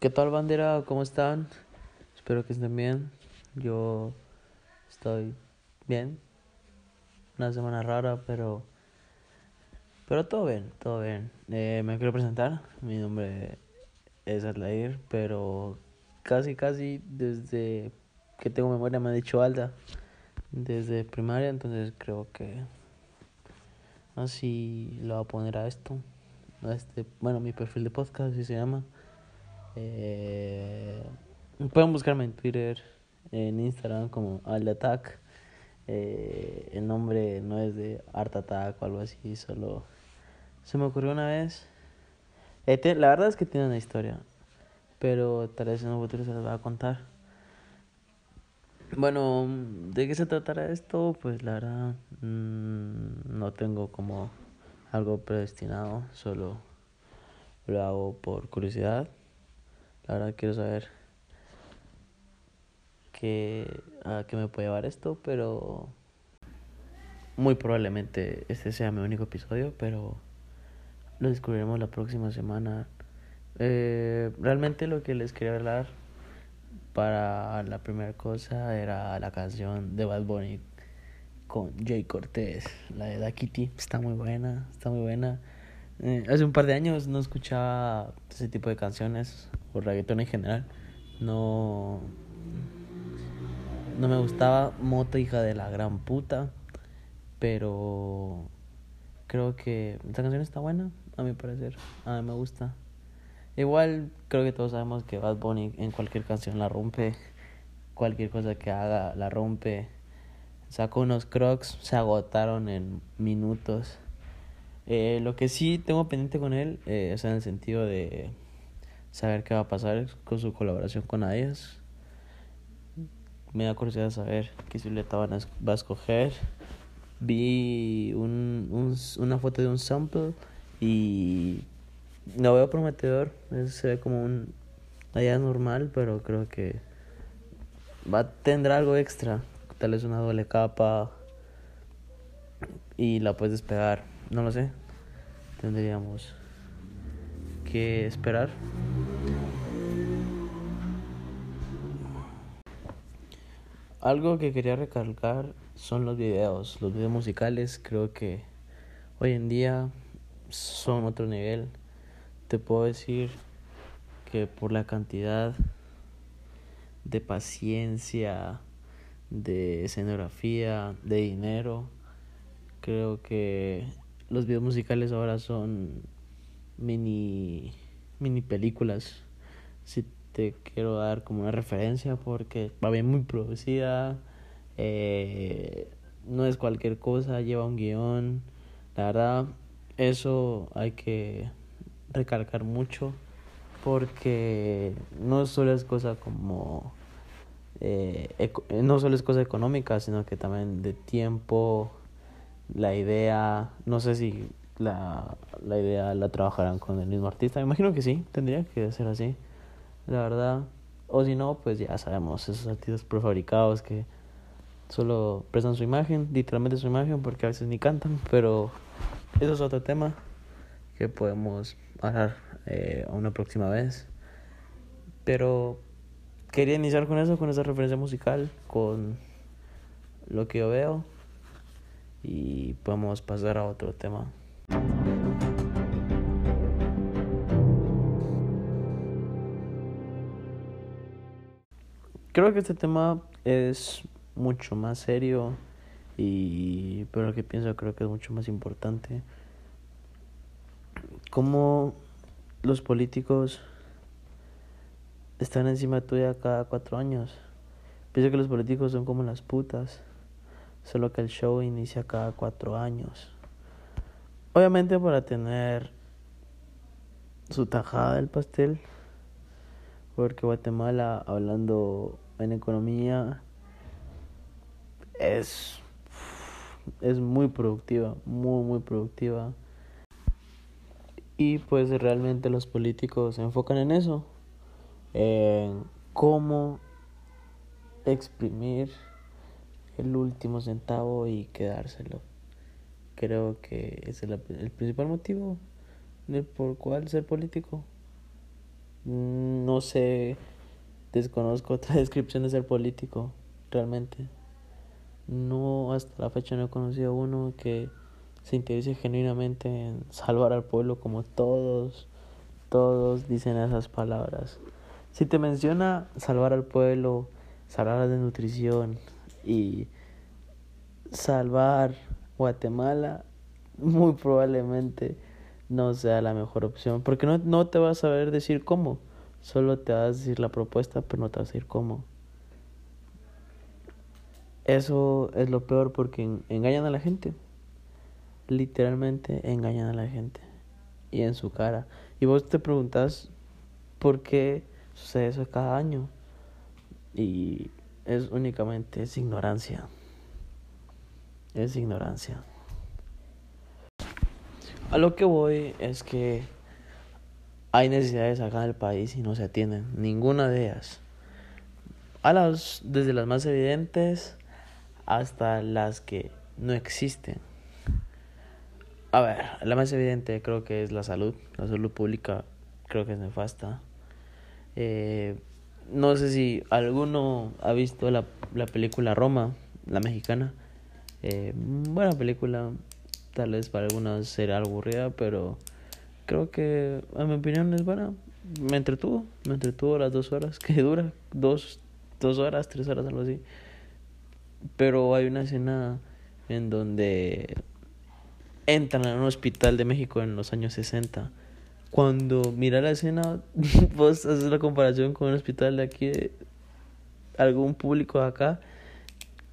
¿Qué tal bandera? ¿Cómo están? Espero que estén bien. Yo estoy bien. Una semana rara, pero pero todo bien, todo bien. Eh, me quiero presentar. Mi nombre es Adlair, pero casi casi desde que tengo memoria me ha dicho Alda. Desde primaria, entonces creo que así lo voy a poner a esto. A este, bueno, mi perfil de podcast así se llama. Eh, pueden buscarme en Twitter, en Instagram como Aldatak. Eh, el nombre no es de Art Attack o algo así, solo se me ocurrió una vez. Eh, la verdad es que tiene una historia, pero tal vez en un futuro se les va a contar. Bueno, ¿de qué se tratará esto? Pues la verdad mmm, no tengo como algo predestinado, solo lo hago por curiosidad. Verdad quiero saber qué, a qué me puede llevar esto, pero muy probablemente este sea mi único episodio, pero lo descubriremos la próxima semana. Eh, realmente lo que les quería hablar para la primera cosa era la canción de Bad Bunny con Jay Cortés, la de Da Kitty. Está muy buena, está muy buena. Eh, hace un par de años no escuchaba ese tipo de canciones o reggaetón en general. No, no me gustaba Moto, hija de la gran puta. Pero creo que esta canción está buena, a mi parecer. A mí me gusta. Igual creo que todos sabemos que Bad Bunny en cualquier canción la rompe. Cualquier cosa que haga la rompe. Sacó unos crocs, se agotaron en minutos. Eh, lo que sí tengo pendiente con él eh, es en el sentido de saber qué va a pasar con su colaboración con Adidas. Me da curiosidad saber qué silueta van a, va a escoger. Vi un, un, una foto de un sample y lo veo prometedor. Se ve como un Adidas normal, pero creo que va tendrá algo extra. Tal vez una doble capa y la puedes despegar. No lo sé. Tendríamos que esperar. Algo que quería recalcar son los videos, los videos musicales. Creo que hoy en día son otro nivel. Te puedo decir que por la cantidad de paciencia, de escenografía, de dinero, creo que los videos musicales ahora son mini mini películas. Te quiero dar como una referencia porque va bien muy producida, eh, no es cualquier cosa, lleva un guion. La verdad, eso hay que recalcar mucho porque no solo es cosa como eh, no solo es cosa económica sino que también de tiempo la idea. No sé si la, la idea la trabajarán con el mismo artista. Me imagino que sí tendría que ser así la verdad. O si no pues ya sabemos esos artistas prefabricados que solo prestan su imagen literalmente su imagen porque a veces ni cantan pero eso es otro tema que podemos hablar eh, una próxima vez. Pero quería iniciar con eso con esa referencia musical con lo que yo veo y podemos pasar a otro tema Creo que este tema es mucho más serio y pero que pienso creo que es mucho más importante. Cómo los políticos están encima tuya cada cuatro años. Pienso que los políticos son como las putas, solo que el show inicia cada cuatro años. Obviamente para tener su tajada del pastel, porque Guatemala, hablando en economía, es, es muy productiva, muy, muy productiva. Y pues realmente los políticos se enfocan en eso, en cómo exprimir el último centavo y quedárselo. Creo que ese es el, principal motivo de por cuál ser político. No sé, desconozco otra descripción de ser político, realmente. No, hasta la fecha no he conocido a uno que se interese genuinamente en salvar al pueblo como todos, todos dicen esas palabras. Si te menciona salvar al pueblo, salvar de nutrición y salvar Guatemala, muy probablemente no sea la mejor opción, porque no, no te vas a saber decir cómo, solo te vas a decir la propuesta, pero no te vas a decir cómo. Eso es lo peor porque engañan a la gente. Literalmente engañan a la gente. Y en su cara. Y vos te preguntas por qué sucede eso cada año. Y es únicamente es ignorancia. Es ignorancia. A lo que voy es que hay necesidades acá en el país y no se atienden. Ninguna de ellas. A las, desde las más evidentes hasta las que no existen. A ver, la más evidente creo que es la salud. La salud pública creo que es nefasta. Eh, no sé si alguno ha visto la, la película Roma, la mexicana. Eh, buena película, tal vez para algunos será aburrida, pero creo que a mi opinión es buena. Me entretuvo, me entretuvo las dos horas que dura, dos, dos horas, tres horas, algo así. Pero hay una escena en donde entran a un hospital de México en los años 60. Cuando mira la escena, vos haces la comparación con un hospital de aquí, algún público acá,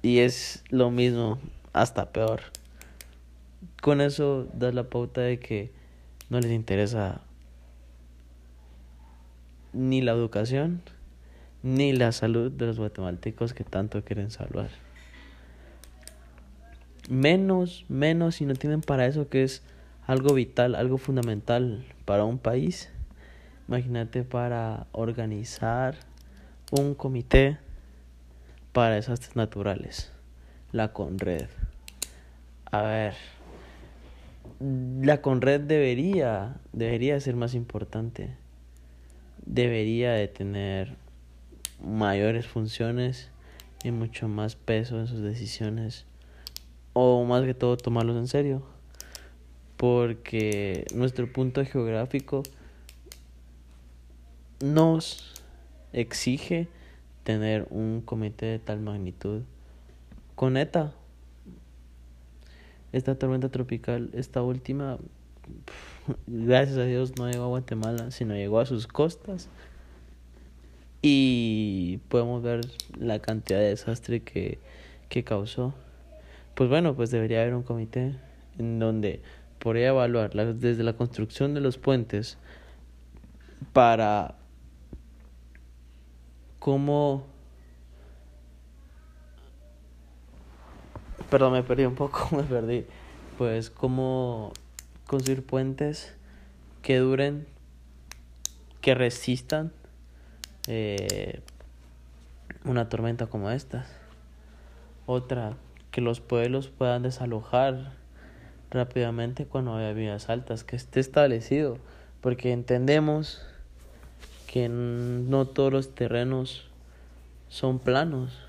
y es lo mismo, hasta peor. Con eso das la pauta de que no les interesa ni la educación ni la salud de los guatemaltecos que tanto quieren salvar menos, menos si no tienen para eso que es algo vital, algo fundamental para un país. Imagínate para organizar un comité para desastres naturales, la Conred. A ver, la Conred debería, debería ser más importante. Debería de tener mayores funciones y mucho más peso en sus decisiones. O más que todo tomarlos en serio. Porque nuestro punto geográfico nos exige tener un comité de tal magnitud. Con ETA esta tormenta tropical esta última gracias a Dios no llegó a Guatemala sino llegó a sus costas. Y podemos ver la cantidad de desastre que, que causó. Pues bueno, pues debería haber un comité en donde podría evaluar desde la construcción de los puentes para cómo... Perdón, me perdí un poco, me perdí. Pues cómo construir puentes que duren, que resistan eh, una tormenta como esta. Otra, que los pueblos puedan desalojar rápidamente cuando haya vías altas, que esté establecido, porque entendemos que no todos los terrenos son planos.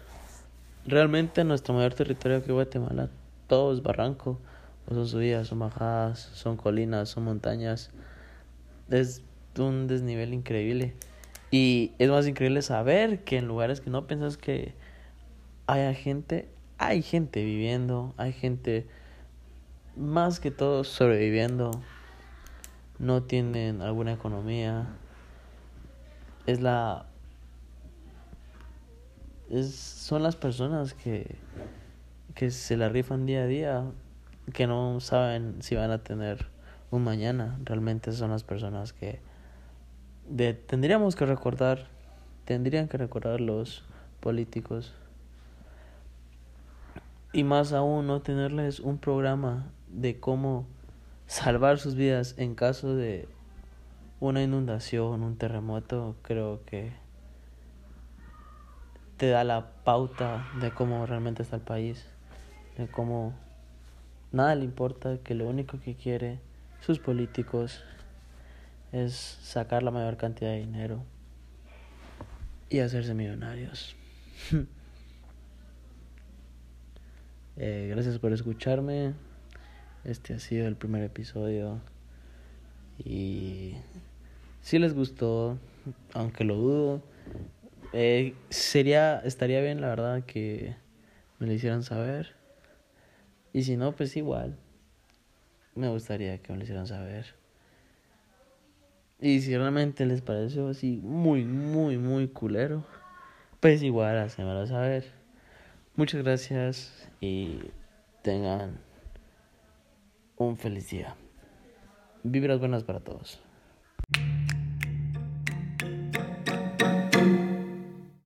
Realmente nuestro mayor territorio aquí Guatemala, todo es barranco, son subidas, son bajadas, son colinas, son montañas. Es un desnivel increíble. Y es más increíble saber que en lugares que no piensas que haya gente, hay gente viviendo, hay gente más que todo sobreviviendo, no tienen alguna economía, es la es, son las personas que, que se la rifan día a día, que no saben si van a tener un mañana. Realmente son las personas que de, tendríamos que recordar, tendrían que recordar los políticos y más aún no tenerles un programa de cómo salvar sus vidas en caso de una inundación, un terremoto, creo que te da la pauta de cómo realmente está el país, de cómo nada le importa, que lo único que quiere sus políticos es sacar la mayor cantidad de dinero y hacerse millonarios. Eh, gracias por escucharme. Este ha sido el primer episodio. Y si les gustó, aunque lo dudo, eh, sería, estaría bien la verdad que me lo hicieran saber. Y si no, pues igual. Me gustaría que me lo hicieran saber. Y si realmente les pareció así muy, muy, muy culero, pues igual hacémelo saber. Muchas gracias y tengan un feliz día. Vibras buenas para todos.